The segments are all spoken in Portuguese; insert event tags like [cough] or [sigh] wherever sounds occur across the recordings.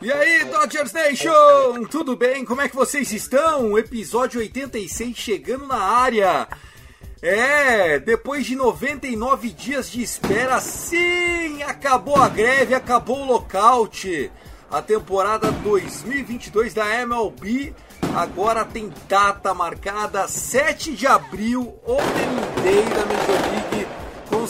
E aí, Dodgers Nation! Tudo bem? Como é que vocês estão? Episódio 86 chegando na área. É, depois de 99 dias de espera, sim, acabou a greve, acabou o lockout. A temporada 2022 da MLB agora tem data marcada 7 de abril, Opening Day da Major League.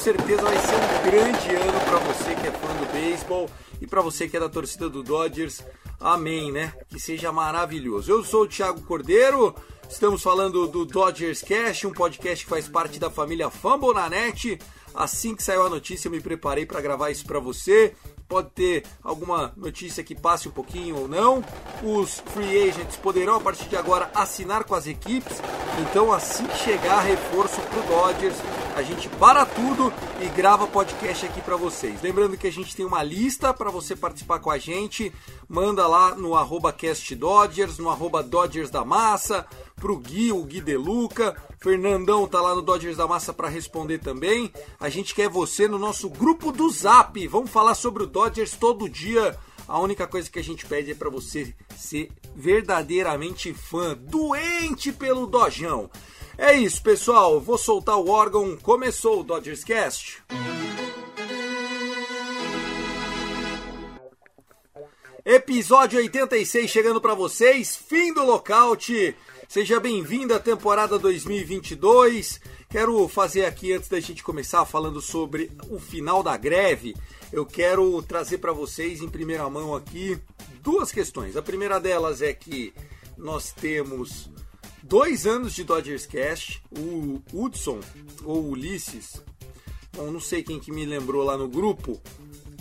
Certeza vai ser um grande ano para você que é fã do beisebol e para você que é da torcida do Dodgers. Amém, né? Que seja maravilhoso. Eu sou o Thiago Cordeiro. Estamos falando do Dodgers Cast, um podcast que faz parte da família Fambonanet. Assim que saiu a notícia, eu me preparei para gravar isso para você. Pode ter alguma notícia que passe um pouquinho ou não. Os free agents poderão a partir de agora assinar com as equipes. Então, assim que chegar reforço para o Dodgers, a gente para tudo e grava podcast aqui para vocês. Lembrando que a gente tem uma lista para você participar com a gente. Manda lá no arroba castdodgers, no arroba Dodgers da Massa, pro Gui, o Gui Deluca. Fernandão tá lá no Dodgers da Massa para responder também. A gente quer você no nosso grupo do Zap. Vamos falar sobre o Dodgers todo dia. A única coisa que a gente pede é para você ser verdadeiramente fã, doente pelo Dojão. É isso, pessoal. Vou soltar o órgão. Começou o Dodgers Cast. Episódio 86 chegando para vocês, fim do lockout. Seja bem-vindo à temporada 2022. Quero fazer aqui antes da gente começar falando sobre o final da greve. Eu quero trazer para vocês em primeira mão aqui duas questões. A primeira delas é que nós temos dois anos de Dodgers Cast. O Hudson ou Ulisses, bom, não sei quem que me lembrou lá no grupo,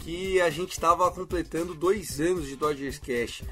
que a gente estava completando dois anos de Dodgers Cash.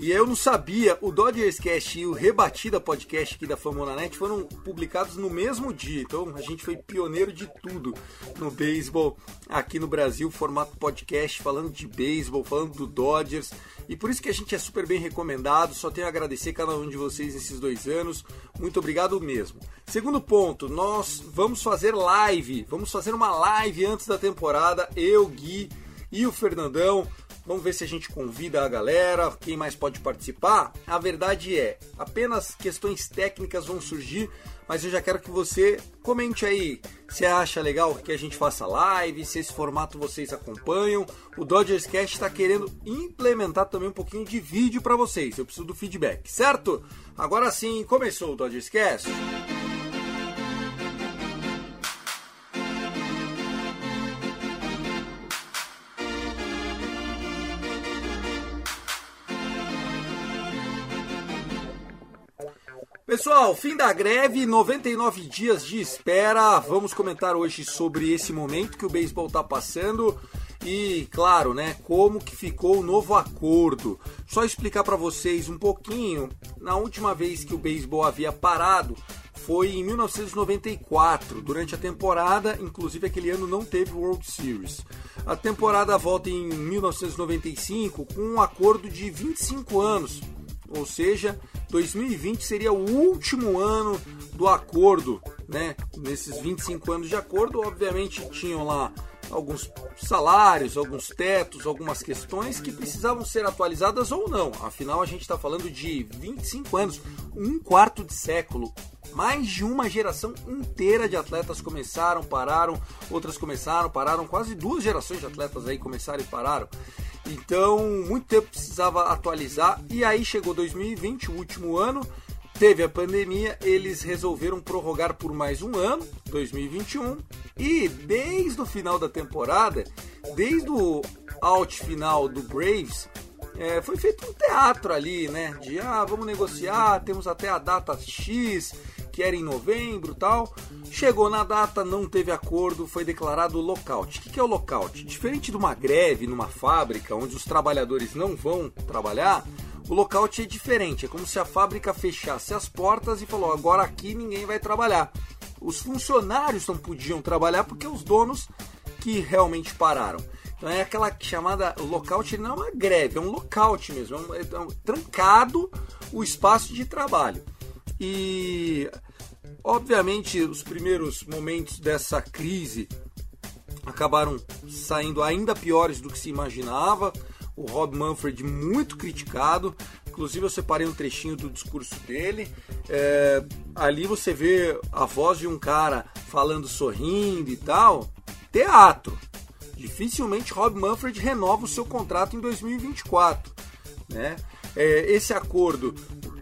E eu não sabia, o Dodgers Cash e o Rebatida Podcast aqui da Famonanet foram publicados no mesmo dia. Então a gente foi pioneiro de tudo no beisebol aqui no Brasil, formato podcast, falando de beisebol, falando do Dodgers. E por isso que a gente é super bem recomendado. Só tenho a agradecer cada um de vocês nesses dois anos. Muito obrigado mesmo. Segundo ponto, nós vamos fazer live. Vamos fazer uma live antes da temporada. Eu, Gui e o Fernandão. Vamos ver se a gente convida a galera, quem mais pode participar. A verdade é, apenas questões técnicas vão surgir, mas eu já quero que você comente aí se acha legal que a gente faça live, se esse formato vocês acompanham. O Dodgers Cast está querendo implementar também um pouquinho de vídeo para vocês. Eu preciso do feedback, certo? Agora sim, começou o Dodgers Cast. Pessoal, fim da greve, 99 dias de espera. Vamos comentar hoje sobre esse momento que o beisebol está passando e, claro, né, como que ficou o novo acordo. Só explicar para vocês um pouquinho. Na última vez que o beisebol havia parado foi em 1994, durante a temporada, inclusive aquele ano não teve World Series. A temporada volta em 1995 com um acordo de 25 anos, ou seja, 2020 seria o último ano do acordo, né? Nesses 25 anos de acordo, obviamente tinham lá alguns salários, alguns tetos, algumas questões que precisavam ser atualizadas ou não. Afinal, a gente está falando de 25 anos, um quarto de século. Mais de uma geração inteira de atletas começaram, pararam, outras começaram, pararam. Quase duas gerações de atletas aí começaram e pararam. Então, muito tempo precisava atualizar. E aí chegou 2020, o último ano, teve a pandemia, eles resolveram prorrogar por mais um ano, 2021, e desde o final da temporada, desde o out final do Braves, é, foi feito um teatro ali, né? De ah, vamos negociar, temos até a data X, que era em novembro tal. Chegou na data, não teve acordo, foi declarado lockout. O que é o lockout? Diferente de uma greve numa fábrica onde os trabalhadores não vão trabalhar, o lockout é diferente. É como se a fábrica fechasse as portas e falou: agora aqui ninguém vai trabalhar. Os funcionários não podiam trabalhar porque os donos que realmente pararam. Então é aquela chamada lockout, não é uma greve, é um lockout mesmo, é, um, é um, trancado o espaço de trabalho. E obviamente os primeiros momentos dessa crise acabaram saindo ainda piores do que se imaginava. O Rob Manfred muito criticado, inclusive eu separei um trechinho do discurso dele. É, ali você vê a voz de um cara falando sorrindo e tal. Teatro. Dificilmente Rob Manfred renova o seu contrato em 2024. Né? É, esse acordo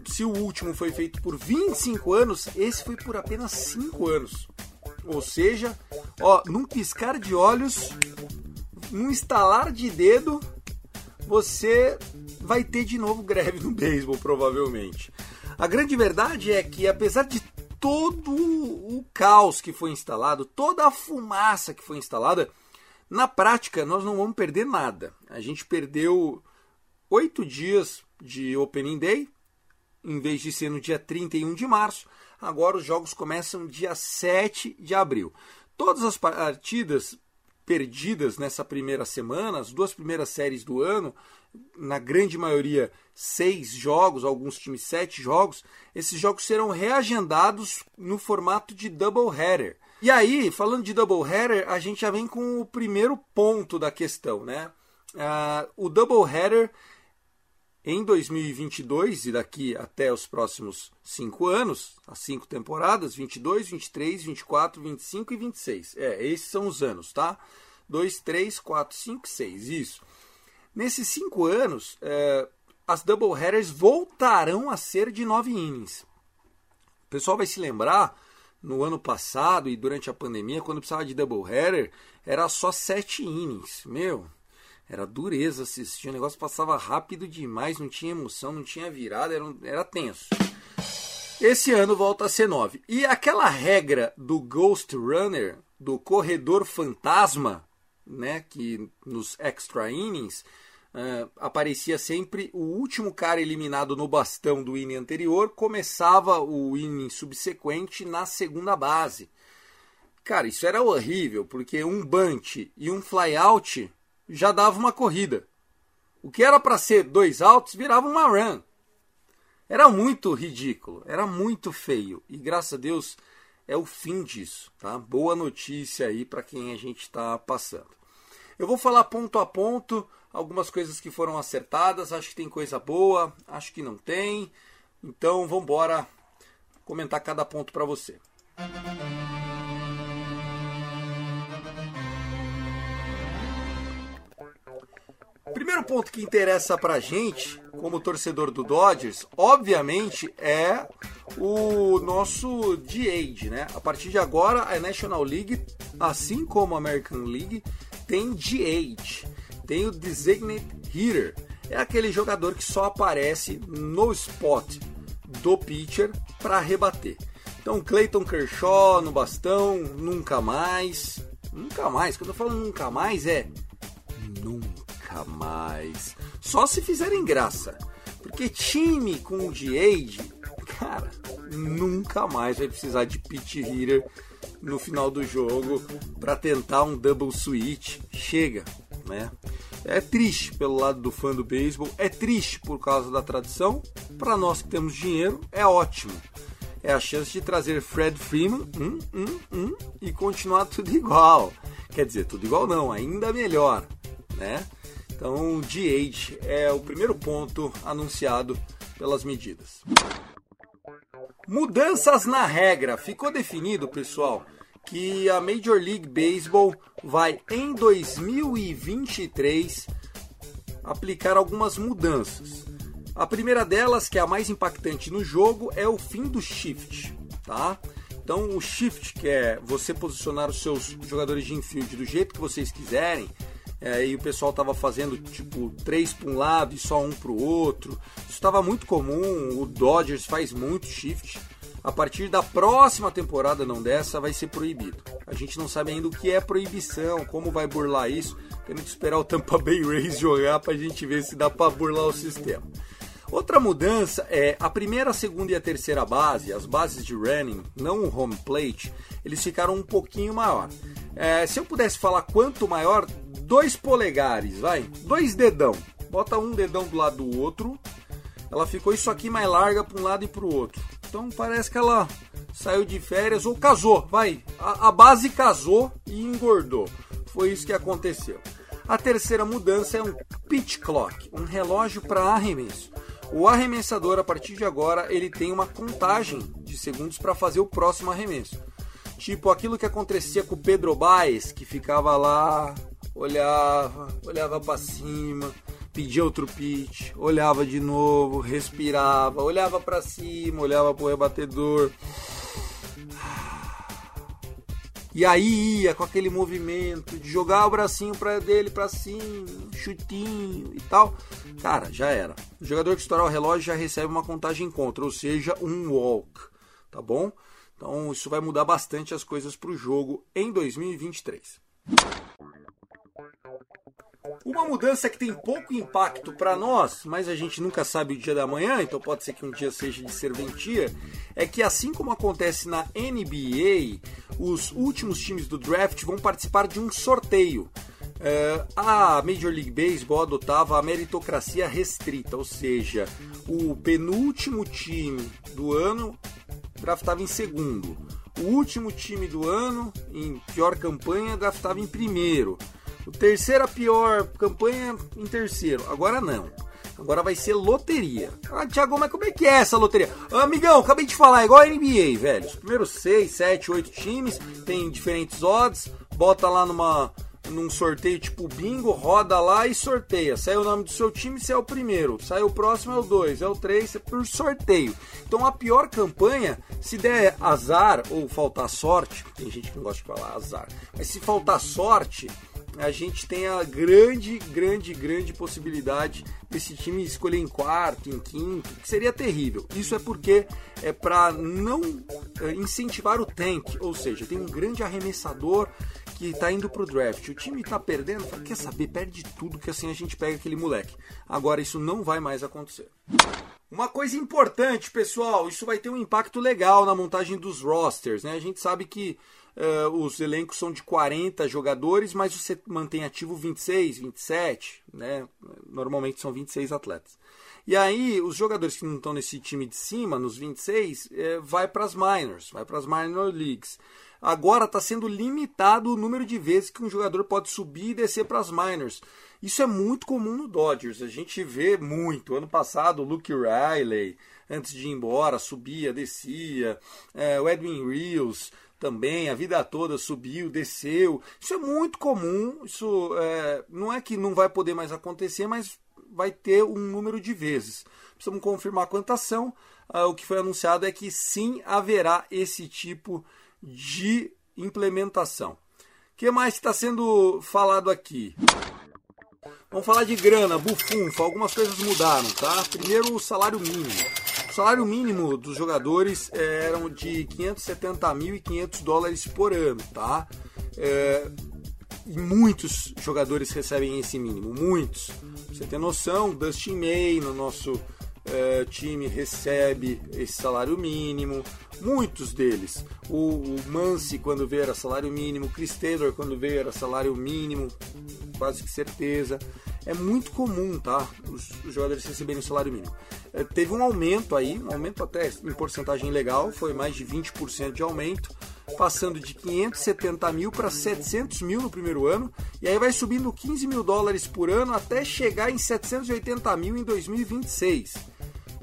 se o último foi feito por 25 anos, esse foi por apenas 5 anos. Ou seja, ó, num piscar de olhos, num estalar de dedo, você vai ter de novo greve no beisebol, provavelmente. A grande verdade é que, apesar de todo o caos que foi instalado, toda a fumaça que foi instalada, na prática nós não vamos perder nada. A gente perdeu oito dias de Opening Day, em vez de ser no dia 31 de março, agora os jogos começam dia 7 de abril. Todas as partidas perdidas nessa primeira semana, as duas primeiras séries do ano, na grande maioria seis jogos, alguns times sete jogos, esses jogos serão reagendados no formato de double header. E aí, falando de double header, a gente já vem com o primeiro ponto da questão, né? Uh, o double header em 2022 e daqui até os próximos cinco anos, as cinco temporadas, 22, 23, 24, 25 e 26. É, esses são os anos, tá? 2, 3, 4, 5, 6, isso. Nesses cinco anos, é, as doubleheaders voltarão a ser de nove innings. O pessoal vai se lembrar, no ano passado e durante a pandemia, quando precisava de doubleheader, era só sete innings. Meu, era dureza assistir, o negócio passava rápido demais, não tinha emoção, não tinha virada, era, era tenso. Esse ano volta a ser 9. E aquela regra do Ghost Runner, do corredor fantasma, né, que nos extra innings uh, aparecia sempre o último cara eliminado no bastão do inning anterior, começava o inning subsequente na segunda base. Cara, isso era horrível, porque um bunt e um flyout já dava uma corrida. O que era para ser dois altos virava uma run. Era muito ridículo, era muito feio. E graças a Deus é o fim disso, tá? Boa notícia aí para quem a gente está passando. Eu vou falar ponto a ponto algumas coisas que foram acertadas. Acho que tem coisa boa, acho que não tem. Então vamos embora comentar cada ponto para você. Primeiro ponto que interessa pra gente, como torcedor do Dodgers, obviamente é o nosso DH, né? A partir de agora, a National League, assim como a American League, tem DH, tem o Designated Hitter. É aquele jogador que só aparece no spot do pitcher para rebater. Então, Clayton Kershaw no bastão, nunca mais. Nunca mais. Quando eu falo nunca mais, é nunca nunca mais. Só se fizerem graça. Porque time com o de cara, nunca mais vai precisar de pitch hitter no final do jogo para tentar um double switch. Chega, né? É triste pelo lado do fã do beisebol, é triste por causa da tradição. Para nós que temos dinheiro, é ótimo. É a chance de trazer Fred Freeman e continuar tudo igual. quer dizer, tudo igual não, ainda melhor, né? Então, de-age é o primeiro ponto anunciado pelas medidas. Mudanças na regra. Ficou definido, pessoal, que a Major League Baseball vai em 2023 aplicar algumas mudanças. A primeira delas, que é a mais impactante no jogo, é o fim do shift, tá? Então, o shift, que é você posicionar os seus jogadores de infield do jeito que vocês quiserem, é, e o pessoal estava fazendo tipo três para um lado e só um para o outro. Isso estava muito comum. O Dodgers faz muito shift. A partir da próxima temporada, não dessa, vai ser proibido. A gente não sabe ainda o que é proibição, como vai burlar isso. Temos que esperar o Tampa Bay Rays [laughs] jogar para a gente ver se dá para burlar o sistema. Outra mudança é a primeira, a segunda e a terceira base, as bases de running, não o home plate, eles ficaram um pouquinho maior. É, se eu pudesse falar quanto maior, dois polegares, vai, dois dedão. Bota um dedão do lado do outro. Ela ficou isso aqui mais larga para um lado e para o outro. Então parece que ela saiu de férias ou casou, vai. A, a base casou e engordou. Foi isso que aconteceu. A terceira mudança é um pitch clock, um relógio para arremesso. O arremessador, a partir de agora, ele tem uma contagem de segundos para fazer o próximo arremesso. Tipo aquilo que acontecia com o Pedro Baez, que ficava lá, olhava, olhava para cima, pedia outro pitch, olhava de novo, respirava, olhava para cima, olhava para o rebatedor. E aí ia com aquele movimento de jogar o bracinho pra dele para cima, chutinho e tal. Cara, já era. O jogador que estourar o relógio já recebe uma contagem contra, ou seja, um walk, tá bom? Então isso vai mudar bastante as coisas para o jogo em 2023. Uma mudança que tem pouco impacto para nós, mas a gente nunca sabe o dia da manhã, então pode ser que um dia seja de serventia, é que assim como acontece na NBA, os últimos times do draft vão participar de um sorteio. Uh, a Major League Baseball adotava a meritocracia restrita, ou seja, o penúltimo time do ano draftava em segundo, o último time do ano em pior campanha draftava em primeiro. O terceiro, a pior campanha em terceiro. Agora não. Agora vai ser loteria. Ah, Thiago, mas como é que é essa loteria? Amigão, acabei de falar, é igual a NBA, velho. Os primeiros 6, 7, 8 times tem diferentes odds. Bota lá numa, num sorteio tipo bingo, roda lá e sorteia. Sai o nome do seu time, se é o primeiro. Sai o próximo, é o 2, é o 3, é por sorteio. Então a pior campanha, se der azar ou faltar sorte, tem gente que não gosta de falar azar, mas se faltar sorte, a gente tem a grande, grande, grande possibilidade desse time escolher em quarto, em quinto, que seria terrível. Isso é porque é para não é, incentivar o tank, ou seja, tem um grande arremessador que está indo pro draft. O time está perdendo, fala, quer saber, perde tudo que assim a gente pega aquele moleque. Agora isso não vai mais acontecer. Uma coisa importante, pessoal, isso vai ter um impacto legal na montagem dos rosters, né? A gente sabe que Uh, os elencos são de 40 jogadores, mas você mantém ativo 26, 27, né? Normalmente são 26 atletas. E aí, os jogadores que não estão nesse time de cima, nos 26, é, vai para as minors, vai para as minor leagues. Agora está sendo limitado o número de vezes que um jogador pode subir e descer para as minors. Isso é muito comum no Dodgers. A gente vê muito. Ano passado, o Luke Riley, antes de ir embora, subia, descia. É, o Edwin Rios também, a vida toda subiu, desceu. Isso é muito comum. Isso é, não é que não vai poder mais acontecer, mas vai ter um número de vezes. Precisamos confirmar quantas são. Ah, o que foi anunciado é que sim haverá esse tipo de implementação. O que mais está sendo falado aqui? Vamos falar de grana, bufunfa, algumas coisas mudaram, tá? Primeiro o salário mínimo salário mínimo dos jogadores eram de 570.500 dólares por ano, tá? É, e muitos jogadores recebem esse mínimo, muitos. você tem noção, Dustin May no nosso é, time recebe esse salário mínimo, muitos deles. O, o Mansi, quando veio, era salário mínimo, Chris Taylor, quando veio, era salário mínimo, quase que certeza é muito comum, tá? Os, os jogadores receberem o salário mínimo. É, teve um aumento aí, um aumento até em porcentagem legal, foi mais de 20% de aumento. passando de 570 mil para 700 mil no primeiro ano, e aí vai subindo 15 mil dólares por ano até chegar em 780 mil em 2026.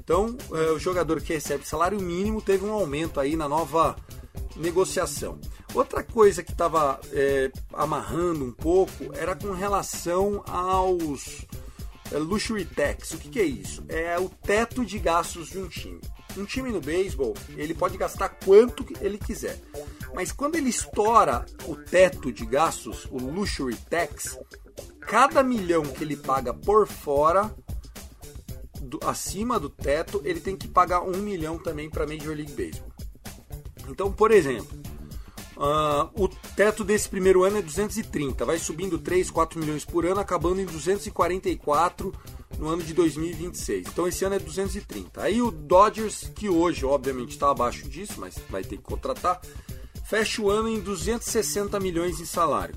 Então, é, o jogador que recebe salário mínimo teve um aumento aí na nova negociação. Outra coisa que estava é, amarrando um pouco era com relação aos é, luxury tax. O que, que é isso? É o teto de gastos de um time. Um time no beisebol, ele pode gastar quanto ele quiser. Mas quando ele estoura o teto de gastos, o luxury tax, cada milhão que ele paga por fora, do, acima do teto, ele tem que pagar um milhão também para Major League Baseball. Então, por exemplo, uh, o teto desse primeiro ano é 230, vai subindo 3, 4 milhões por ano, acabando em 244 no ano de 2026. Então esse ano é 230. Aí o Dodgers, que hoje obviamente está abaixo disso, mas vai ter que contratar, fecha o ano em 260 milhões em salário.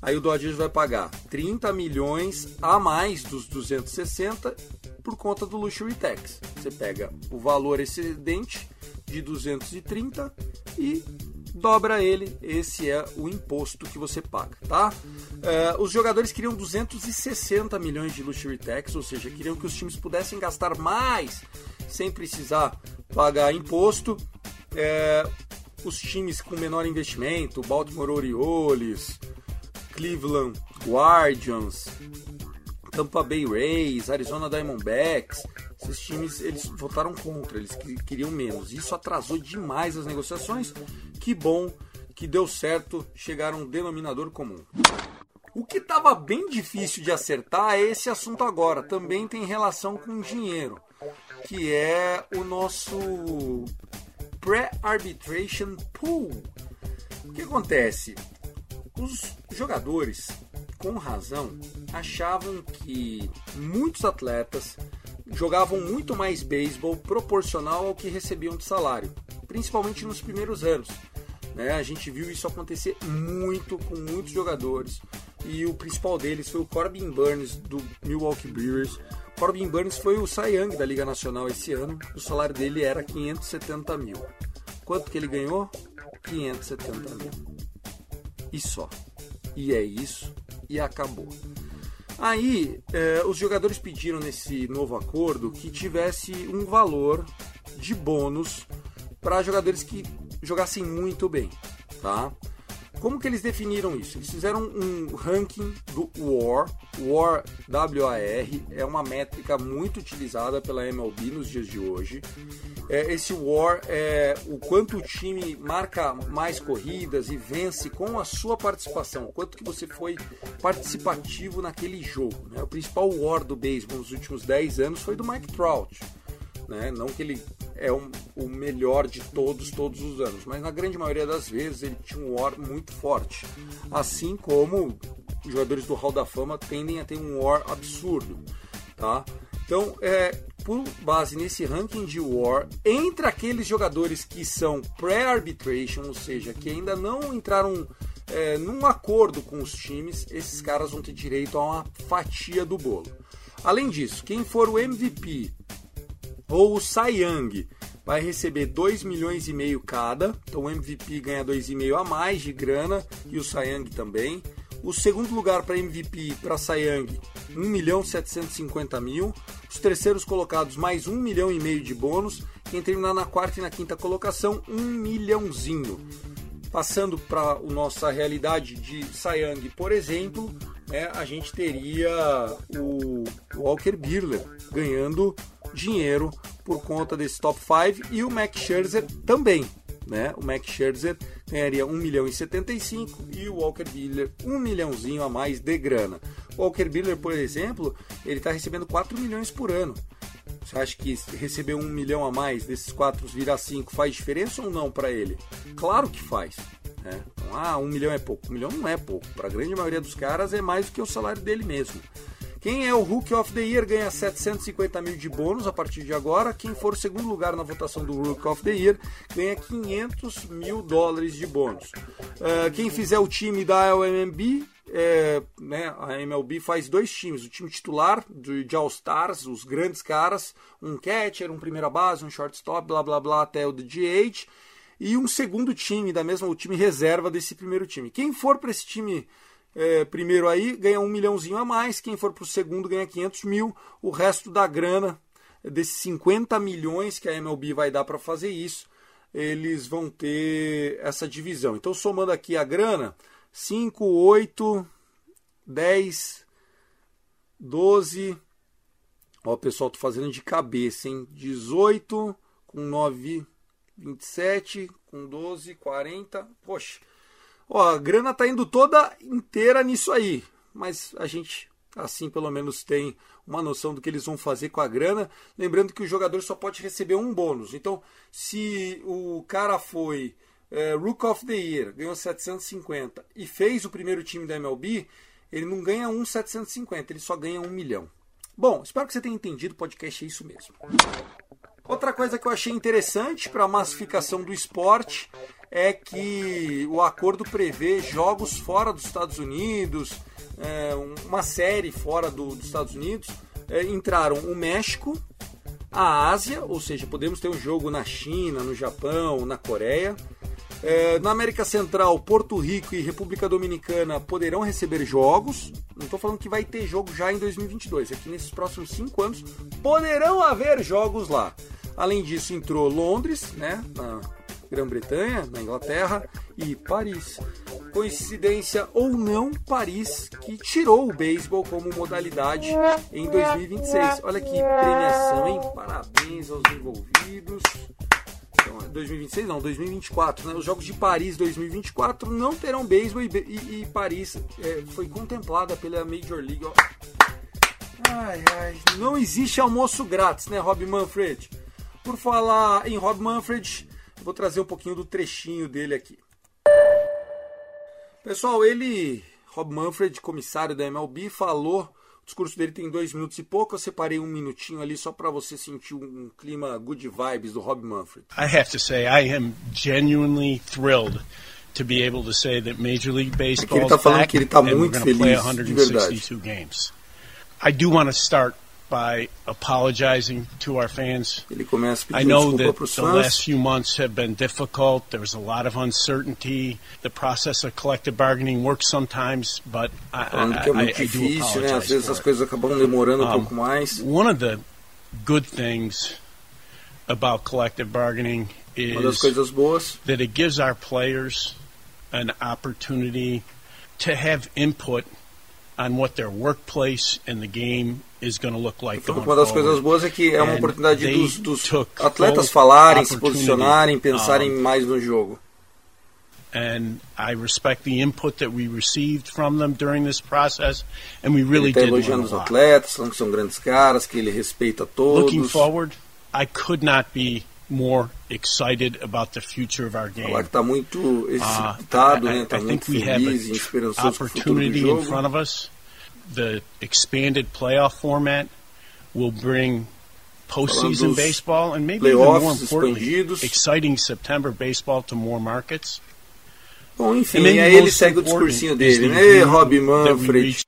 Aí o Dodgers vai pagar 30 milhões a mais dos 260 por conta do luxury tax. Você pega o valor excedente de 230 e dobra ele, esse é o imposto que você paga, tá? Uh, os jogadores queriam 260 milhões de luxury tax, ou seja, queriam que os times pudessem gastar mais sem precisar pagar imposto. Uh, os times com menor investimento, Baltimore Orioles, Cleveland Guardians, Tampa Bay Rays, Arizona Diamondbacks, esses times eles votaram contra, eles queriam menos. Isso atrasou demais as negociações. Que bom que deu certo chegar a um denominador comum. O que estava bem difícil de acertar é esse assunto agora. Também tem relação com dinheiro, que é o nosso Pre-Arbitration Pool. O que acontece? Os jogadores, com razão, achavam que muitos atletas jogavam muito mais beisebol proporcional ao que recebiam de salário, principalmente nos primeiros anos. Né? A gente viu isso acontecer muito com muitos jogadores e o principal deles foi o Corbin Burns do Milwaukee Brewers. Corbin Burns foi o Cy Young da Liga Nacional esse ano. O salário dele era 570 mil. Quanto que ele ganhou? 570 mil. E só. E é isso. E acabou. Aí, eh, os jogadores pediram nesse novo acordo que tivesse um valor de bônus para jogadores que jogassem muito bem, tá? Como que eles definiram isso? Eles fizeram um ranking do WAR. WAR, W-A-R, é uma métrica muito utilizada pela MLB nos dias de hoje. É, esse WAR é o quanto o time marca mais corridas e vence com a sua participação, quanto que você foi participativo naquele jogo. Né? O principal WAR do beisebol nos últimos 10 anos foi do Mike Trout. Né? Não que ele é um, o melhor de todos, todos os anos. Mas na grande maioria das vezes ele tinha um war muito forte. Assim como jogadores do Hall da Fama tendem a ter um war absurdo. Tá? Então, é, por base nesse ranking de war, entre aqueles jogadores que são pré-arbitration, ou seja, que ainda não entraram é, num acordo com os times, esses caras vão ter direito a uma fatia do bolo. Além disso, quem for o MVP ou o Cy Young vai receber 2 milhões e meio cada. Então o MVP ganha 2,5 a mais de grana e o Cy Young também. O segundo lugar para MVP para Cy Young, 1 milhão 750 mil. Os terceiros colocados mais 1 milhão e meio de bônus. Quem terminar na quarta e na quinta colocação, 1 milhãozinho. Passando para a nossa realidade de Cy Young, por exemplo, né, a gente teria o Walker Buehler ganhando dinheiro por conta desse top 5 e o Max Scherzer também. Né? O Max Scherzer ganharia 1 milhão e 75 e o Walker Buehler 1 milhãozinho a mais de grana. O Walker Buehler, por exemplo, ele está recebendo 4 milhões por ano. Você acha que receber 1 milhão a mais desses 4 virar 5 faz diferença ou não para ele? Claro que faz. Né? Então, ah, 1 milhão é pouco. 1 milhão não é pouco. Para a grande maioria dos caras é mais do que o salário dele mesmo. Quem é o Rookie of the Year ganha 750 mil de bônus a partir de agora. Quem for segundo lugar na votação do Rookie of the Year ganha 500 mil dólares de bônus. Uh, quem fizer o time da LMB, é, né, a MLB faz dois times: o time titular de, de All-Stars, os grandes caras, um catcher, um primeira base, um shortstop, blá blá blá, até o DH e um segundo time da mesma, o time reserva desse primeiro time. Quem for para esse time é, primeiro aí ganha um milhãozinho a mais, quem for para o segundo ganha 500 mil, o resto da grana desses 50 milhões que a MLB vai dar para fazer isso, eles vão ter essa divisão. Então, somando aqui a grana, 5, 8, 10, 12. Ó, pessoal, tô fazendo de cabeça, hein? 18 com 9, 27 com 12, 40. Poxa. Ó, a grana tá indo toda inteira nisso aí, mas a gente assim pelo menos tem uma noção do que eles vão fazer com a grana. Lembrando que o jogador só pode receber um bônus. Então, se o cara foi é, Rook of the Year, ganhou 750 e fez o primeiro time da MLB, ele não ganha um 750, ele só ganha um milhão. Bom, espero que você tenha entendido, o podcast é isso mesmo. Outra coisa que eu achei interessante para a massificação do esporte é que o acordo prevê jogos fora dos Estados Unidos, é, uma série fora do, dos Estados Unidos. É, entraram o México, a Ásia, ou seja, podemos ter um jogo na China, no Japão, na Coreia. É, na América Central, Porto Rico e República Dominicana poderão receber jogos. Não estou falando que vai ter jogo já em 2022, é que nesses próximos cinco anos poderão haver jogos lá. Além disso, entrou Londres, né, na Grã-Bretanha, na Inglaterra e Paris. Coincidência ou não, Paris que tirou o beisebol como modalidade em 2026. Olha que premiação, hein? Parabéns aos envolvidos. 2026 não, 2024, né? Os Jogos de Paris 2024 não terão beisebol e, e, e Paris é, foi contemplada pela Major League. Ai, ai, não existe almoço grátis, né, Rob Manfred? Por falar em Rob Manfred, vou trazer um pouquinho do trechinho dele aqui. Pessoal, ele, Rob Manfred, comissário da MLB, falou o discurso dele tem dois minutos e pouco. Eu separei um minutinho ali só para você sentir um clima good vibes do Rob Manfred. I have to say, I am genuinely thrilled to be able to say that Major League Baseball é ele tá falando que ele tá muito feliz, de verdade. Games. I do want to start by apologizing to our fans. Ele começa I know that the last few months have been difficult. There's a lot of uncertainty. The process of collective bargaining works sometimes, but I, I, é I, difícil, né? Às vezes as coisas acabam demorando um um, pouco mais. One of the good things about collective bargaining is Uma das coisas boas that it gives our players an opportunity to have input on what their workplace and the game uma das coisas boas é que é uma oportunidade dos, dos atletas falarem, se posicionarem, pensarem mais no jogo. and I respect the input that we received from them during this process, and we really tá did elogiando os atletas, falando que são grandes caras, que ele respeita todos. Looking forward, I could not be more excited about the future of our game. Que está muito excitado, uh, né? Está muito feliz e esperançoso com o futuro do jogo. in front of us the expanded playoff format will bring postseason baseball and maybe even more importantly, exciting September baseball to more markets. Bom, enfim, aí ele segue o discursinho dele, né, Rob Manfred.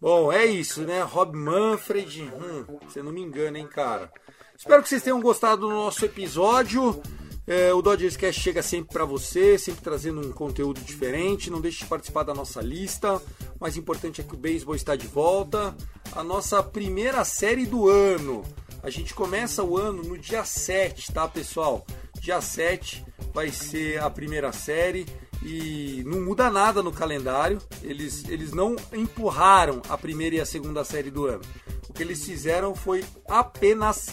Bom, é isso, né? Rob Manfred. Hum, você não me engana, hein, cara. Espero que vocês tenham gostado do nosso episódio. É, o Dodgers Cast chega sempre para você, sempre trazendo um conteúdo diferente. Não deixe de participar da nossa lista. Mais importante é que o beisebol está de volta. A nossa primeira série do ano. A gente começa o ano no dia 7, tá, pessoal? Dia 7 vai ser a primeira série e não muda nada no calendário. Eles, eles não empurraram a primeira e a segunda série do ano. O que eles fizeram foi apenas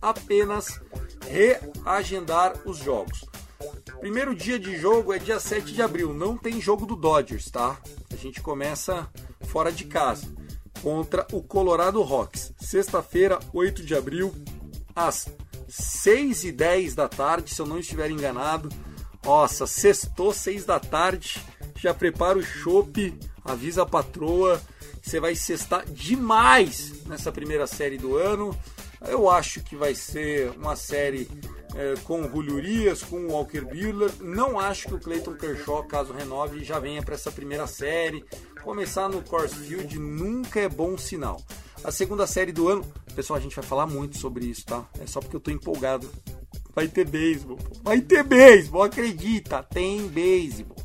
apenas reagendar os jogos. Primeiro dia de jogo é dia 7 de abril, não tem jogo do Dodgers, tá? A gente começa fora de casa contra o Colorado Rocks. Sexta-feira, 8 de abril, às 6 e 10 da tarde, se eu não estiver enganado. Nossa, sextou, 6 da tarde. Já prepara o chopp, avisa a patroa. Você vai cestar demais nessa primeira série do ano. Eu acho que vai ser uma série é, com o Julio Urias, com o Walker Buehler. Não acho que o Clayton Kershaw, caso renove, já venha para essa primeira série. Começar no Coors Field nunca é bom sinal. A segunda série do ano, pessoal, a gente vai falar muito sobre isso, tá? É só porque eu tô empolgado Vai ter beisebol. Vai ter beisebol, acredita. Tem beisebol.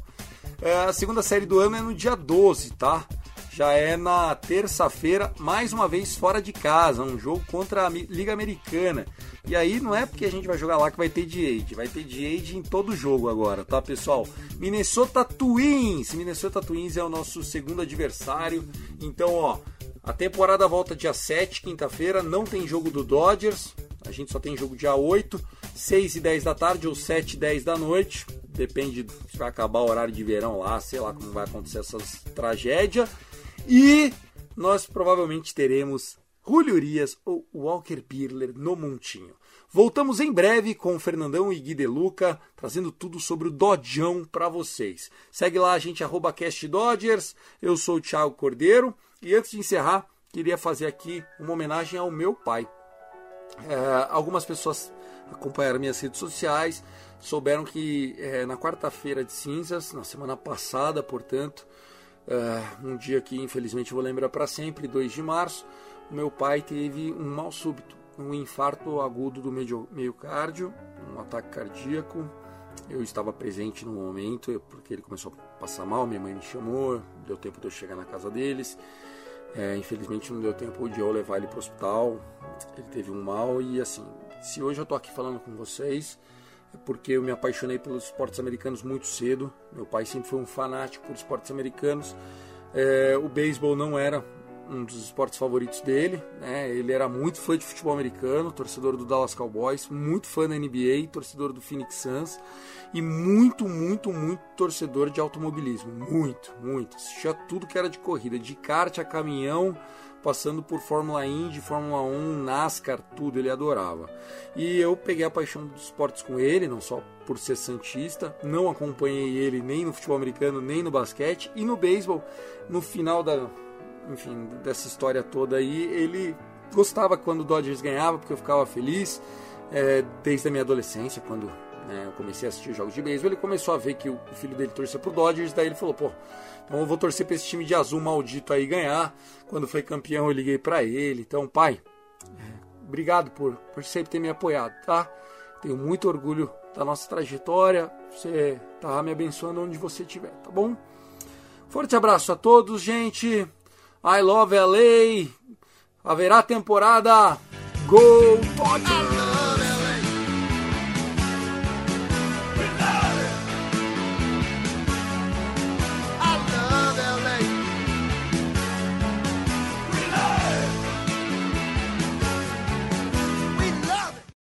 É, a segunda série do ano é no dia 12, tá? Já é na terça-feira, mais uma vez fora de casa, um jogo contra a Liga Americana. E aí não é porque a gente vai jogar lá que vai ter de vai ter de em todo jogo agora, tá pessoal? Minnesota Twins, Minnesota Twins é o nosso segundo adversário. Então, ó, a temporada volta dia 7, quinta-feira, não tem jogo do Dodgers. A gente só tem jogo dia 8, 6 e 10 da tarde ou 7 e 10 da noite. Depende se vai acabar o horário de verão lá, sei lá como vai acontecer essa tragédia. E nós provavelmente teremos Julio Urias ou Walker Pirler no Montinho. Voltamos em breve com Fernandão e Gui De Luca, trazendo tudo sobre o Dodjão para vocês. Segue lá a gente, arroba Cast Dodgers. Eu sou o Thiago Cordeiro. E antes de encerrar, queria fazer aqui uma homenagem ao meu pai. É, algumas pessoas acompanharam minhas redes sociais, souberam que é, na quarta-feira de cinzas, na semana passada, portanto, é, um dia que infelizmente vou lembrar para sempre, 2 de março, meu pai teve um mal súbito, um infarto agudo do miocárdio, um ataque cardíaco. Eu estava presente no momento, porque ele começou a passar mal, minha mãe me chamou, deu tempo de eu chegar na casa deles. É, infelizmente não deu tempo de eu levar ele para o hospital. Ele teve um mal e assim, se hoje eu estou aqui falando com vocês, é porque eu me apaixonei pelos esportes americanos muito cedo. Meu pai sempre foi um fanático por esportes americanos. É, o beisebol não era um dos esportes favoritos dele. Né? Ele era muito fã de futebol americano, torcedor do Dallas Cowboys, muito fã da NBA, torcedor do Phoenix Suns e muito, muito, muito torcedor de automobilismo. Muito, muito. Assistia tudo que era de corrida, de kart a caminhão, passando por Fórmula Indy, Fórmula 1, NASCAR, tudo ele adorava. E eu peguei a paixão dos esportes com ele, não só por ser santista, não acompanhei ele nem no futebol americano, nem no basquete e no beisebol. No final da enfim, dessa história toda aí, ele gostava quando o Dodgers ganhava, porque eu ficava feliz. É, desde a minha adolescência, quando né, eu comecei a assistir jogos de beisebol, ele começou a ver que o, filho dele torcia pro Dodgers, daí ele falou, pô, então eu vou torcer pra esse time de azul maldito aí ganhar. Quando foi campeão, eu liguei para ele. Então, pai, obrigado por, por sempre ter me apoiado, tá? Tenho muito orgulho da nossa trajetória. Você tá me abençoando onde você estiver, tá bom? Forte abraço a todos, gente. I Love LA. Haverá temporada Go Dodgers!